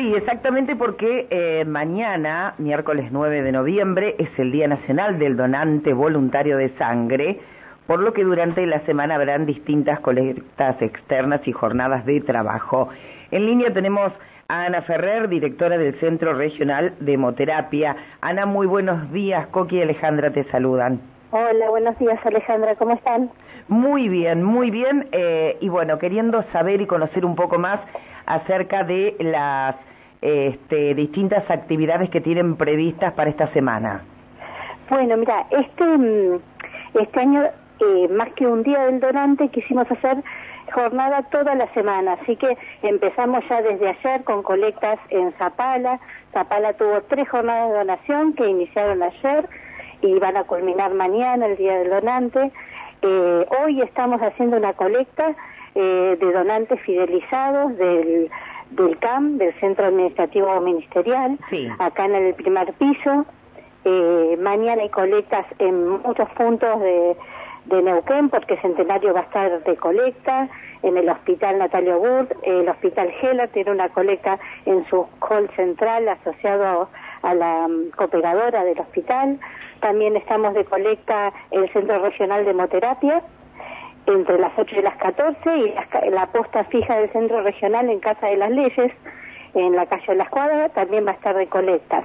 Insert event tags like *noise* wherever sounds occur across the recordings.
Sí, exactamente porque eh, mañana, miércoles 9 de noviembre, es el Día Nacional del Donante Voluntario de Sangre, por lo que durante la semana habrán distintas colectas externas y jornadas de trabajo. En línea tenemos a Ana Ferrer, directora del Centro Regional de Hemoterapia. Ana, muy buenos días. Coqui y Alejandra te saludan. Hola, buenos días Alejandra, ¿cómo están? Muy bien, muy bien. Eh, y bueno, queriendo saber y conocer un poco más acerca de las este, distintas actividades que tienen previstas para esta semana. Bueno, mira, este, mm, este año, eh, más que un día del donante, quisimos hacer jornada toda la semana, así que empezamos ya desde ayer con colectas en Zapala. Zapala tuvo tres jornadas de donación que iniciaron ayer y van a culminar mañana, el día del donante. Eh, hoy estamos haciendo una colecta eh, de donantes fidelizados del, del CAM, del Centro Administrativo Ministerial, acá en el primer piso. Eh, mañana hay colectas en muchos puntos de, de Neuquén, porque Centenario va a estar de colecta, en el Hospital Natalio Burt, el Hospital Heller tiene una colecta en su hall central asociado a la mm, cooperadora del hospital. También estamos de colecta en el Centro Regional de Hemoterapia, entre las 8 y las 14 y la, posta fija del centro regional en Casa de las Leyes, en la calle de la Escuadra, también va a estar de colecta.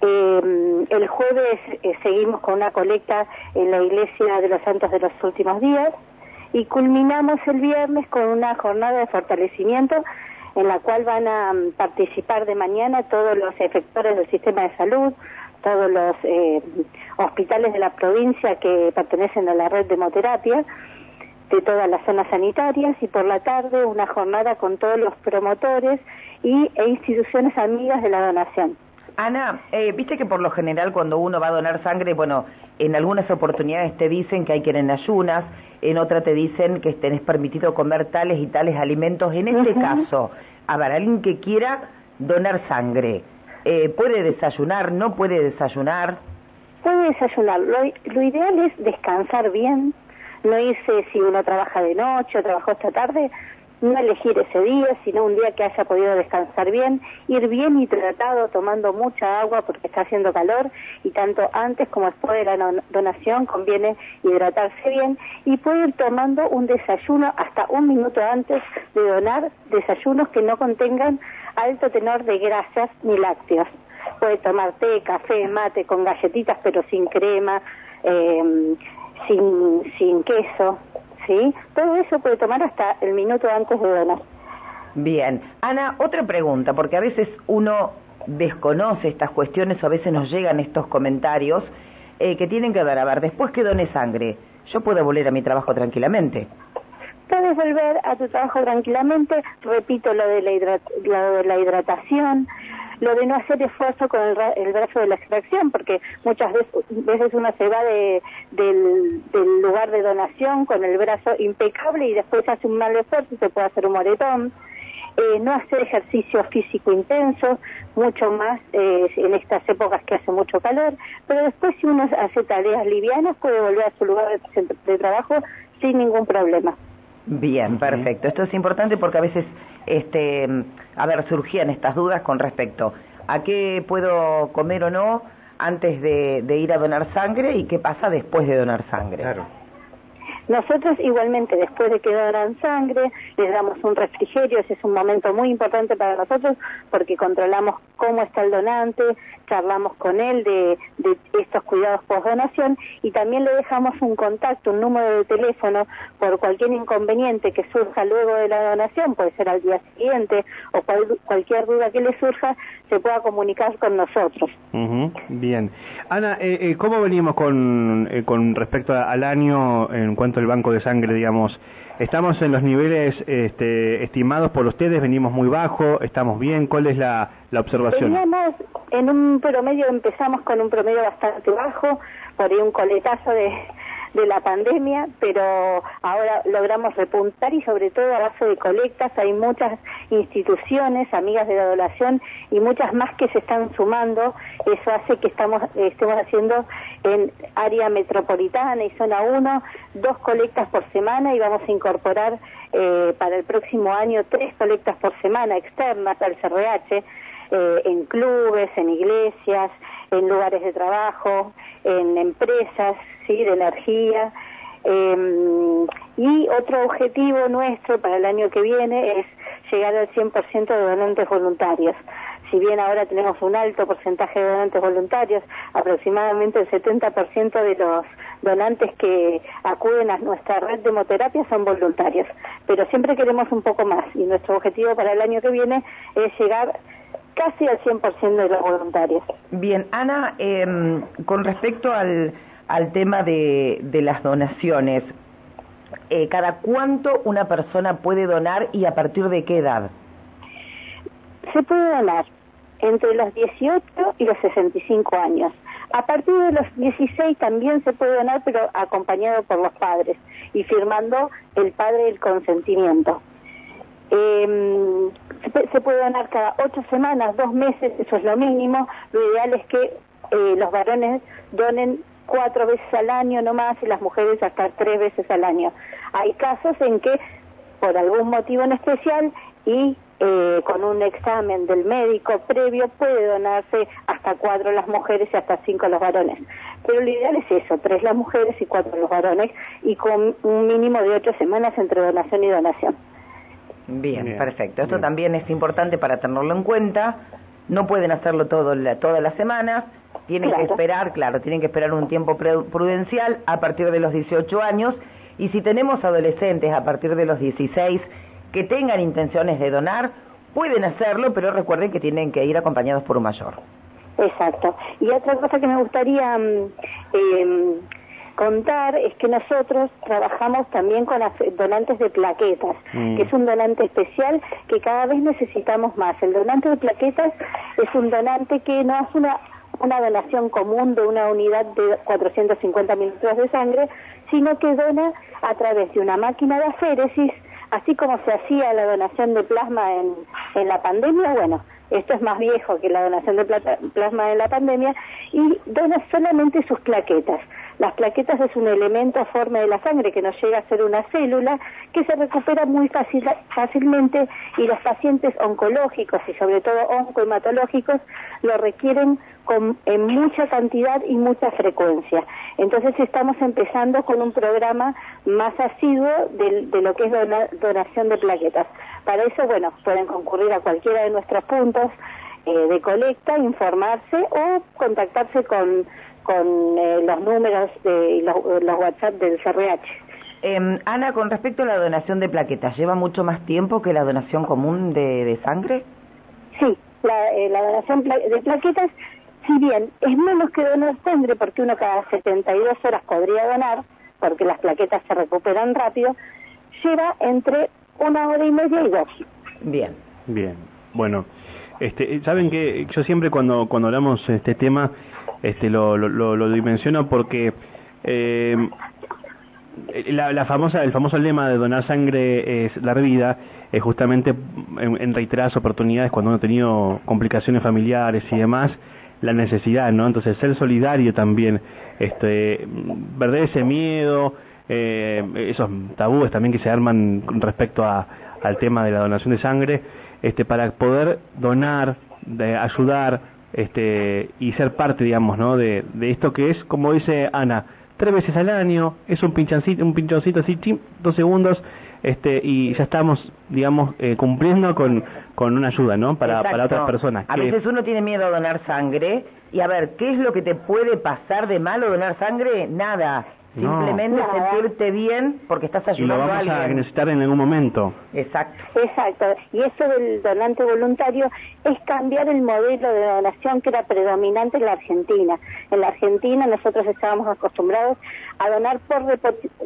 Eh, el jueves eh, seguimos con una colecta en la Iglesia de los Santos de los Últimos Días y culminamos el viernes con una jornada de fortalecimiento en la cual van a mm, participar de mañana todos los efectores del sistema de salud, todos los eh, hospitales de la provincia que pertenecen a la red de hemoterapia de todas las zonas sanitarias y por la tarde una jornada con todos los promotores y, e instituciones amigas de la donación. Ana, eh, viste que por lo general cuando uno va a donar sangre, bueno, en algunas oportunidades te dicen que hay que ir en ayunas, en otra te dicen que tenés permitido comer tales y tales alimentos. En este caso, a ver, alguien que quiera donar sangre, eh, ¿puede desayunar? ¿No puede desayunar? Puede desayunar. lo ideal es descansar bien, no irse si uno trabaja de noche o trabajó esta tarde, no elegir ese día, sino un día que haya podido descansar bien, ir bien hidratado, tomando mucha agua porque está haciendo calor y tanto antes como después de la donación conviene hidratarse bien y puede ir tomando un desayuno hasta un minuto antes de donar, desayunos que no contengan alto tenor de grasas ni lácteos. Puede tomar té, café, mate con galletitas pero sin crema, eh, sin, sin queso, ¿sí? Todo eso puede tomar hasta el minuto antes de donar. Bien. Ana, otra pregunta, porque a veces uno desconoce estas cuestiones o a veces nos llegan estos comentarios eh, que tienen que ver, a ver, después que done sangre, ¿yo puedo volver a mi trabajo tranquilamente? Puedes volver a tu trabajo tranquilamente, repito lo de la, lo de la hidratación, lo de no hacer esfuerzo con el, brazo de la extracción, porque muchas veces, uno se va de, del, lugar de donación con el brazo impecable y después hace un mal esfuerzo y se puede hacer un moretón. Eh, no hacer ejercicio físico intenso, mucho más eh, en estas épocas que hace mucho calor, pero después si uno hace tareas livianas puede volver a su lugar de trabajo sin ningún problema. Bien, perfecto. Esto es importante porque a veces, este, a ver, surgían estas dudas con respecto a qué puedo comer o no antes de, de ir a donar sangre y qué pasa después de donar sangre. Claro. Nosotros igualmente después de que donan sangre les damos un refrigerio, ese es un momento muy importante para nosotros porque controlamos cómo está el donante, charlamos con él de, estos cuidados post donación y también le dejamos un contacto, un número de teléfono por cualquier inconveniente que surja luego de la donación, puede ser al día siguiente o cualquier duda que le surja, se pueda comunicar con nosotros. Bien. Ana, eh, eh, ¿cómo venimos con, eh, con respecto al año en cuanto el banco de sangre, digamos, estamos en los niveles este, estimados por ustedes, venimos muy bajo, estamos bien, ¿cuál es la, observación? Veníamos en un promedio, empezamos con un promedio bastante bajo, por ahí un coletazo de, de la pandemia, pero ahora logramos repuntar y sobre todo a base de colectas hay muchas instituciones, amigas de la donación y muchas más que se están sumando. Eso hace que estamos, estemos haciendo en área metropolitana y zona 1 dos colectas por semana y vamos a incorporar eh, para el próximo año tres colectas por semana externas al CRH. Eh, en clubes, en iglesias, en lugares de trabajo, en empresas, ¿sí? de energía. Em, y otro objetivo nuestro para el año que viene es llegar al 100% de donantes voluntarios. Si bien ahora tenemos un alto porcentaje de donantes voluntarios, aproximadamente el 70% de los donantes que acuden a nuestra red de hemoterapia son voluntarios, pero siempre queremos un poco más y nuestro objetivo para el año que viene es llegar casi al 100% de los voluntarios. Bien, Ana, em, con respecto al, al tema de, de las donaciones, eh, ¿cada cuánto una persona puede donar y a partir de qué edad? Se puede donar entre los 18 y los 65 años. A partir de los 16 también se puede donar, pero acompañado por los padres y firmando el padre el consentimiento. Eh, se, puede donar cada ocho semanas, dos meses, eso es lo mínimo. Lo ideal es que eh, los varones donen cuatro veces al año no más y las mujeres hasta tres veces al año. Hay casos en que, por algún motivo en especial, y eh, con un examen del médico previo puede donarse hasta cuatro las mujeres y hasta cinco los varones. Pero lo ideal es eso, tres las mujeres y cuatro los varones y con un mínimo de ocho semanas entre donación y donación. Bien, perfecto. Esto también es importante para tenerlo en cuenta. No pueden hacerlo todo todas las semanas. Tienen que esperar, claro, tienen que esperar un tiempo prudencial a partir de los 18 años. Y si tenemos adolescentes a partir de los 16 que tengan intenciones de donar, pueden hacerlo, pero recuerden que tienen que ir acompañados por un mayor. Exacto. Y otra cosa que me gustaría mm, eh, contar es que nosotros trabajamos también con donantes de plaquetas, mm. que es un donante especial que cada vez necesitamos más. El donante de plaquetas es un donante que no hace una, una donación común de una unidad de 450 mililitros de sangre, sino que dona a través de una máquina de aféresis, así como se hacía la donación de plasma en, en la pandemia, bueno, esto es más viejo que la donación de plasma en la pandemia, y dona solamente sus plaquetas. Las plaquetas es un elemento forma de la sangre que nos llega a ser una célula que se recupera muy fácilmente y los pacientes oncológicos y sobre todo oncohematológicos lo requieren en mucha cantidad y mucha frecuencia. Entonces estamos empezando con un programa más asiduo de, lo que es donación de plaquetas. Para eso, bueno, pueden concurrir a cualquiera de nuestros puntos eh, de colecta, informarse o contactarse con con eh, los números de los, WhatsApp del CRH. Em, Ana, con respecto a la donación de plaquetas, ¿lleva mucho más tiempo que la donación común de, sangre? Sí, la, eh, la donación de plaquetas, si bien es menos que donar sangre, porque uno cada 72 horas podría donar, porque las plaquetas se recuperan rápido, lleva entre una hora y media y dos. Bien. Bien, bueno. Este, Saben que yo siempre cuando, cuando hablamos de este tema este, lo, lo, lo dimensiono porque eh, la, famosa, el famoso lema de donar sangre es dar vida, es justamente en, reiteradas oportunidades cuando uno ha tenido complicaciones familiares y demás, la necesidad, ¿no? Entonces ser solidario también, este, perder ese miedo, eh, esos tabúes también que se arman respecto a, al tema de la donación de sangre, este, para poder donar, de ayudar, este, y ser parte, digamos, ¿no? De, de esto que es, como dice Ana, tres veces al año, es un pinchoncito, un pinchoncito así, dos segundos, este, y ya estamos, digamos, eh, cumpliendo con, con una ayuda, ¿no? Para, para otras personas. A veces uno tiene miedo a donar sangre, y a ver, ¿qué es lo que te puede pasar de malo donar sangre? Nada. Simplemente sentirte bien porque estás ayudando y lo vamos a, necesitar en algún momento. Exacto. Exacto. Y eso del donante voluntario es cambiar el modelo de donación que era predominante en la Argentina. En la Argentina nosotros estábamos acostumbrados a donar por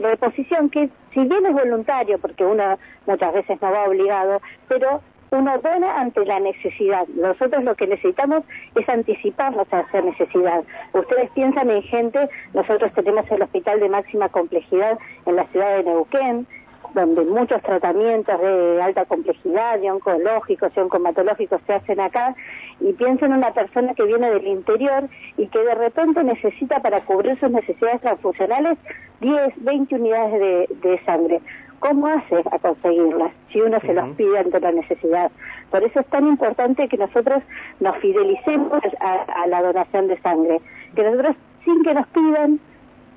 reposición, que si bien es voluntario, porque uno muchas veces no va obligado, pero uno dona ante la necesidad. Nosotros lo que necesitamos es anticiparnos a esa necesidad. Ustedes piensan en gente, nosotros tenemos el hospital de máxima complejidad en la ciudad de Neuquén, donde muchos tratamientos de alta complejidad, de oncológicos y oncomatológicos se hacen acá, y piensa en una persona que viene del interior y que de repente necesita para cubrir sus necesidades transfusionales 10, 20 unidades de, sangre. ¿Cómo hace a conseguirlas si uno se los pide ante la necesidad? Por eso es tan importante que nosotros nos fidelicemos a la donación de sangre, que nosotros sin que nos pidan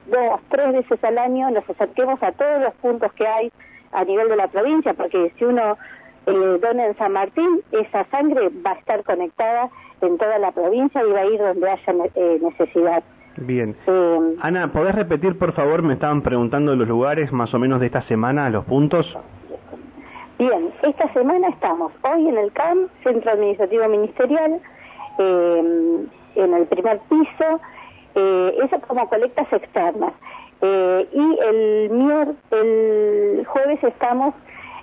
dos, tres veces al año nos acerquemos a todos los puntos que hay a nivel de la provincia, porque si uno eh, dona en San Martín, esa sangre va a estar conectada en toda la provincia y va a ir donde haya eh, necesidad. Bien. Eh, Ana, ¿podés repetir, por favor? Me estaban preguntando los lugares más o menos de esta semana, los puntos. Bien, esta semana estamos hoy en el CAM, Centro Administrativo Ministerial, en el primer piso, eh, eso como colectas externas. Eh, y el, el jueves estamos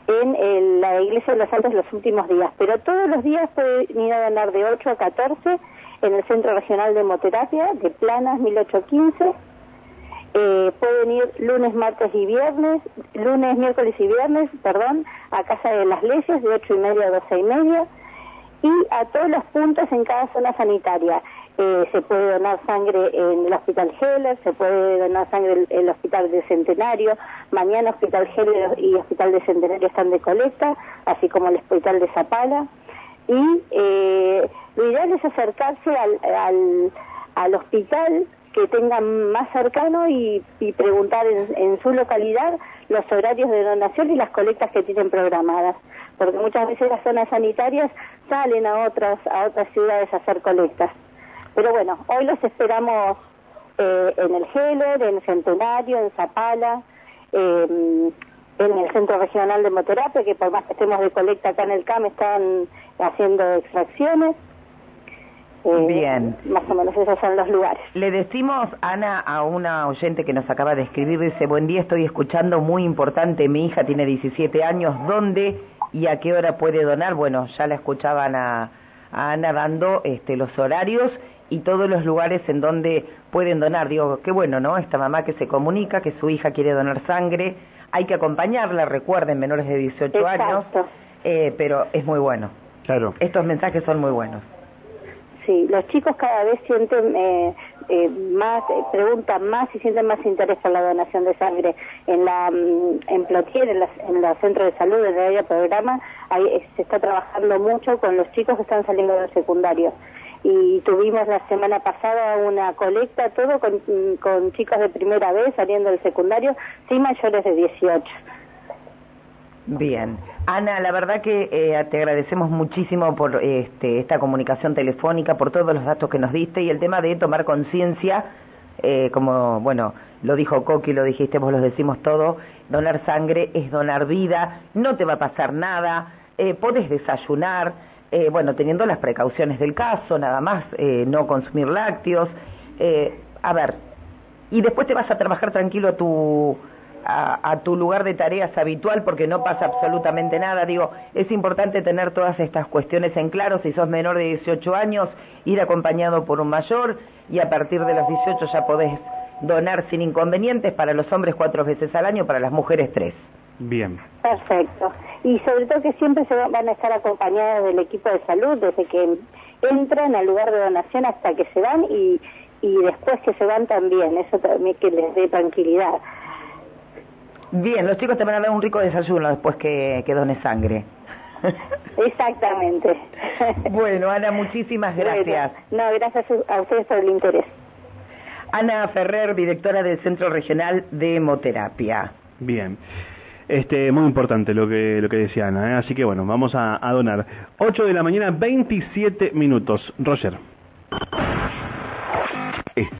en la Iglesia de los Santos los últimos días, pero todos los días puede ir a donar de 8 a 14 en el Centro Regional de Hemoterapia de Planas 1815. Eh, pueden ir lunes, martes y viernes, lunes, miércoles y viernes, perdón, a Casa de las Leyes de 8 y media a 12 y media y a todos los puntos en cada zona sanitaria. Eh, se puede donar sangre en el Hospital Heller, se puede donar sangre en el Hospital de Centenario, mañana Hospital Heller y Hospital de Centenario están de colecta, así como el Hospital de Zapala. Y eh, lo ideal es acercarse al, al, al hospital que tengan más cercano y, preguntar en, en, su localidad los horarios de donación y las colectas que tienen programadas, porque muchas veces las zonas sanitarias salen a otras a otras ciudades a hacer colectas. Pero bueno, hoy los esperamos eh, en el Heller, en Centenario, en Zapala, em, en el Centro Regional de Moterapia, que por más que estemos de colecta acá en el CAM, están haciendo extracciones. Eh, Bien. Más o menos esos son los lugares. Le decimos, Ana, a una oyente que nos acaba de escribir, dice, buen día, estoy escuchando, muy importante, mi hija tiene 17 años, ¿dónde y a qué hora puede donar? Bueno, ya la escuchaban a, a Ana dando este, los horarios y todos los lugares en donde pueden donar. Digo, qué bueno, ¿no? Esta mamá que se comunica que su hija quiere donar sangre, hay que acompañarla, recuerden, menores de 18 años, eh, pero es muy bueno. Claro. Estos mensajes son muy buenos. Sí, los chicos cada vez sienten eh, eh, más, preguntan más y sienten más interés por la donación de sangre. En la mm, en Plotier, en, en los centros de salud, en el área programa, ahí se está trabajando mucho con los chicos que están saliendo del secundario y tuvimos la semana pasada una colecta, todo con, con chicos de primera vez saliendo del secundario, sin mayores de 18. Bien. Ana, la verdad que eh, te agradecemos muchísimo por este, esta comunicación telefónica, por todos los datos que nos diste y el tema de tomar conciencia, eh, como, bueno, lo dijo Coqui, lo dijiste, vos lo decimos todo, donar sangre es donar vida, no te va a pasar nada, eh, podés desayunar, eh, bueno, teniendo las precauciones del caso, nada más, eh, no consumir lácteos. Eh, a ver, y después te vas a trabajar tranquilo a tu, a, tu lugar de tareas habitual porque no pasa absolutamente nada. Digo, es importante tener todas estas cuestiones en claro. Si sos menor de 18 años, ir acompañado por un mayor y a partir de los 18 ya podés donar sin inconvenientes para los hombres cuatro veces al año, para las mujeres tres. Bien. Perfecto. Y sobre todo que siempre se van a estar acompañadas del equipo de salud desde que entran al lugar de donación hasta que se van y, y después que se van también. Eso también que les dé tranquilidad. Bien, los chicos te van a dar un rico desayuno después que, que dones sangre. *laughs* Exactamente. *laughs* Bueno, Ana, muchísimas gracias. no, gracias a ustedes por el interés. Ana Ferrer, directora del Centro Regional de Hemoterapia. Bien. Este, muy importante lo que, lo que decía Ana, ¿eh? así que bueno, vamos a, a, donar. 8 de la mañana, 27 minutos. Roger. Este,